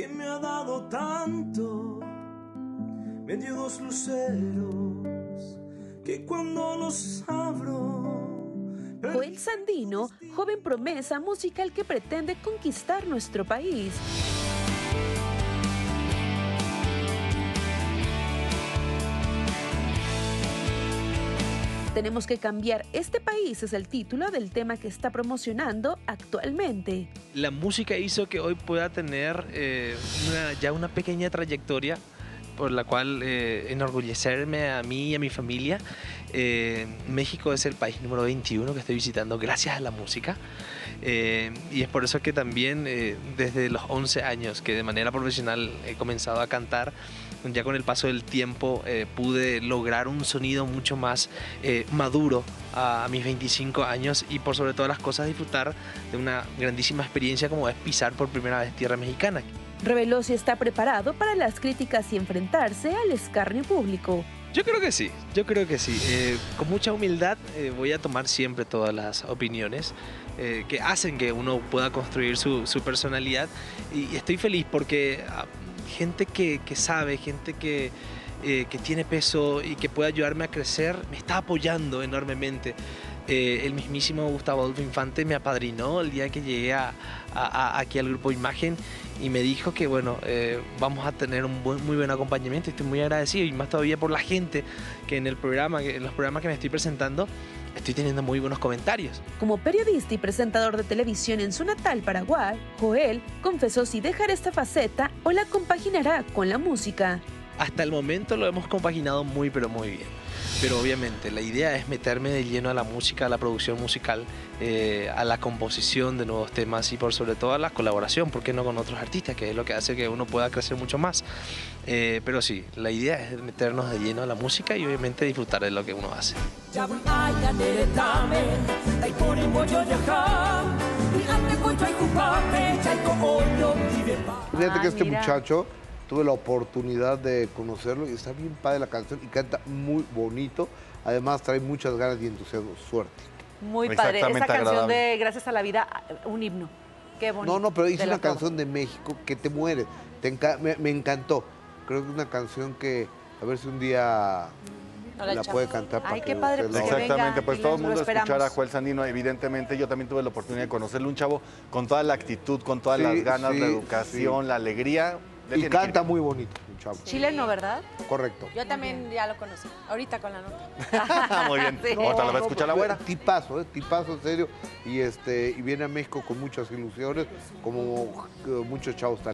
que me ha dado tanto. Me dio dos luceros que cuando los abro. Joel Sandino, joven promesa musical que pretende conquistar nuestro país. Tenemos que cambiar este país es el título del tema que está promocionando actualmente. La música hizo que hoy pueda tener eh, una- ya una pequeña trayectoria por la cual eh, enorgullecerme a mí y a mi familia. Eh, México es el país número 21 que estoy visitando gracias a la música. Eh, y es por eso que también eh, desde los 11 años que de manera profesional he comenzado a cantar, ya con el paso del tiempo eh, pude lograr un sonido mucho más eh, maduro a, a mis 25 años y por sobre todas las cosas disfrutar de una grandísima experiencia como es pisar por primera vez tierra mexicana. Reveló si está preparado para las críticas y enfrentarse al escarnio público. Yo creo que sí, yo creo que sí. Eh, con mucha humildad eh, voy a tomar siempre todas las opiniones eh, que hacen que uno pueda construir su, su personalidad y estoy feliz porque ah, gente que, que sabe, gente que, eh, que tiene peso y que puede ayudarme a crecer, me está apoyando enormemente. Eh, el mismísimo Gustavo Adolfo Infante me apadrinó el día que llegué aquí al grupo Imagen y me dijo que bueno, eh, vamos a tener un buen- muy buen acompañamiento. Estoy muy agradecido y más todavía por la gente que en el programa, que en los programas que me estoy presentando, estoy teniendo muy buenos comentarios. Como periodista y presentador de televisión en su natal Paraguay, Joel confesó si dejar esta faceta o la compaginará con la música. Hasta el momento lo hemos compaginado muy pero muy bien. Pero obviamente la idea es meterme de lleno a la música, a la producción musical, eh, a la composición de nuevos temas y por sobre todo a la colaboración, ¿por qué no con otros artistas? Que es lo que hace que uno pueda crecer mucho más. Eh, pero sí, la idea es meternos de lleno a la música y obviamente disfrutar de lo que uno hace. Fíjate Ah, que este mira. muchacho tuve la oportunidad de conocerlo y está bien padre la canción y canta muy bonito. Además trae muchas ganas y entusiasmo. Suerte. Muy padre. Esa canción agradable. de Gracias a la vida, un himno. Qué bonito. No, no, pero hice una canción de México que te muere. Te enca- me, me encantó. Creo que es una canción que a ver si un día No la puede cantar. para Ay, que qué padre, se pues que Exactamente, venga, pues todo el mundo lo escuchar a. Joel Sandino, evidentemente yo también tuve la oportunidad de conocerle, un chavo con toda la actitud, con todas Sí, las ganas, sí, la educación, sí. la alegría. Y canta muy bonito, un chavo. Chileno, ¿verdad? Correcto. Yo también ya lo conocí, ahorita con la nota. Muy bien, Sí. ahorita la va a escuchar la güera. Tipazo, ¿eh? tipazo en serio. Y, este, y viene a México con muchas ilusiones, como eh, muchos chavos